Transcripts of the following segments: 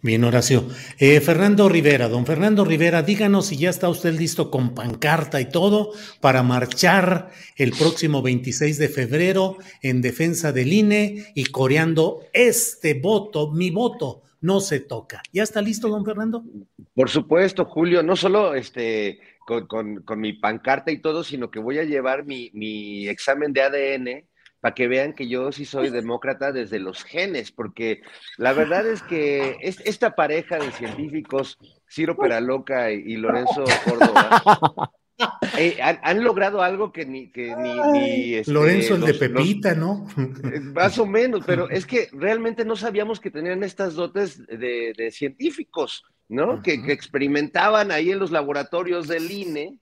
Bien, Horacio. Eh, Fernando Rivera, don Fernando Rivera, díganos si ya está usted listo con pancarta y todo para marchar el próximo 26 de febrero en defensa del INE y coreando este voto, mi voto, no se toca. ¿Ya está listo, don Fernando? Por supuesto, Julio, no solo este, con, con, con mi pancarta y todo, sino que voy a llevar mi, mi examen de ADN para que vean que yo sí soy demócrata desde los genes, porque la verdad es que es, esta pareja de científicos, Ciro Peraloca y, y Lorenzo Córdoba, eh, han, han, logrado algo que ni... Que ni, ni este, Lorenzo el los, de Pepita, los, ¿no? Más o menos, pero es que realmente no sabíamos que tenían estas dotes de, de científicos, ¿no? Uh -huh. que, que experimentaban ahí en los laboratorios del INE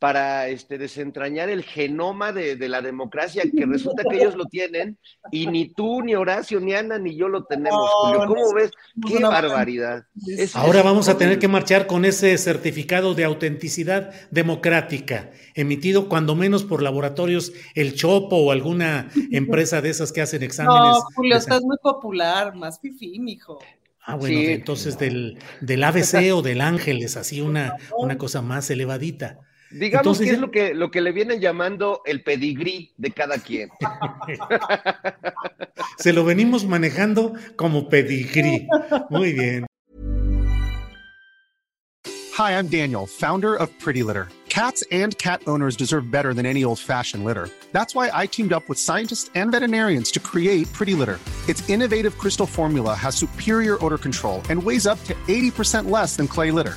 para este, desentrañar el genoma de, de, la democracia, que resulta que ellos lo tienen, y ni tú, ni Horacio, ni Ana, ni yo lo tenemos, Julio. ¿Cómo ves? ¡Qué barbaridad! Es, Ahora es, vamos a tener que marchar con ese certificado de autenticidad democrática, emitido cuando menos por laboratorios El Chopo o alguna empresa de esas que hacen exámenes. No, Julio, estás muy popular, más fifí, mijo. Ah, bueno, sí. entonces del, del ABC o del Ángeles, así una, una cosa más elevadita. Digamos Entonces, que es lo que, lo que le vienen llamando el pedigrí de cada quien. Se lo venimos manejando como pedigrí. Muy bien. Hi, I'm Daniel, founder of Pretty Litter. Cats and cat owners deserve better than any old-fashioned litter. That's why I teamed up with scientists and veterinarians to create Pretty Litter. Its innovative crystal formula has superior odor control and weighs up to 80% less than clay litter.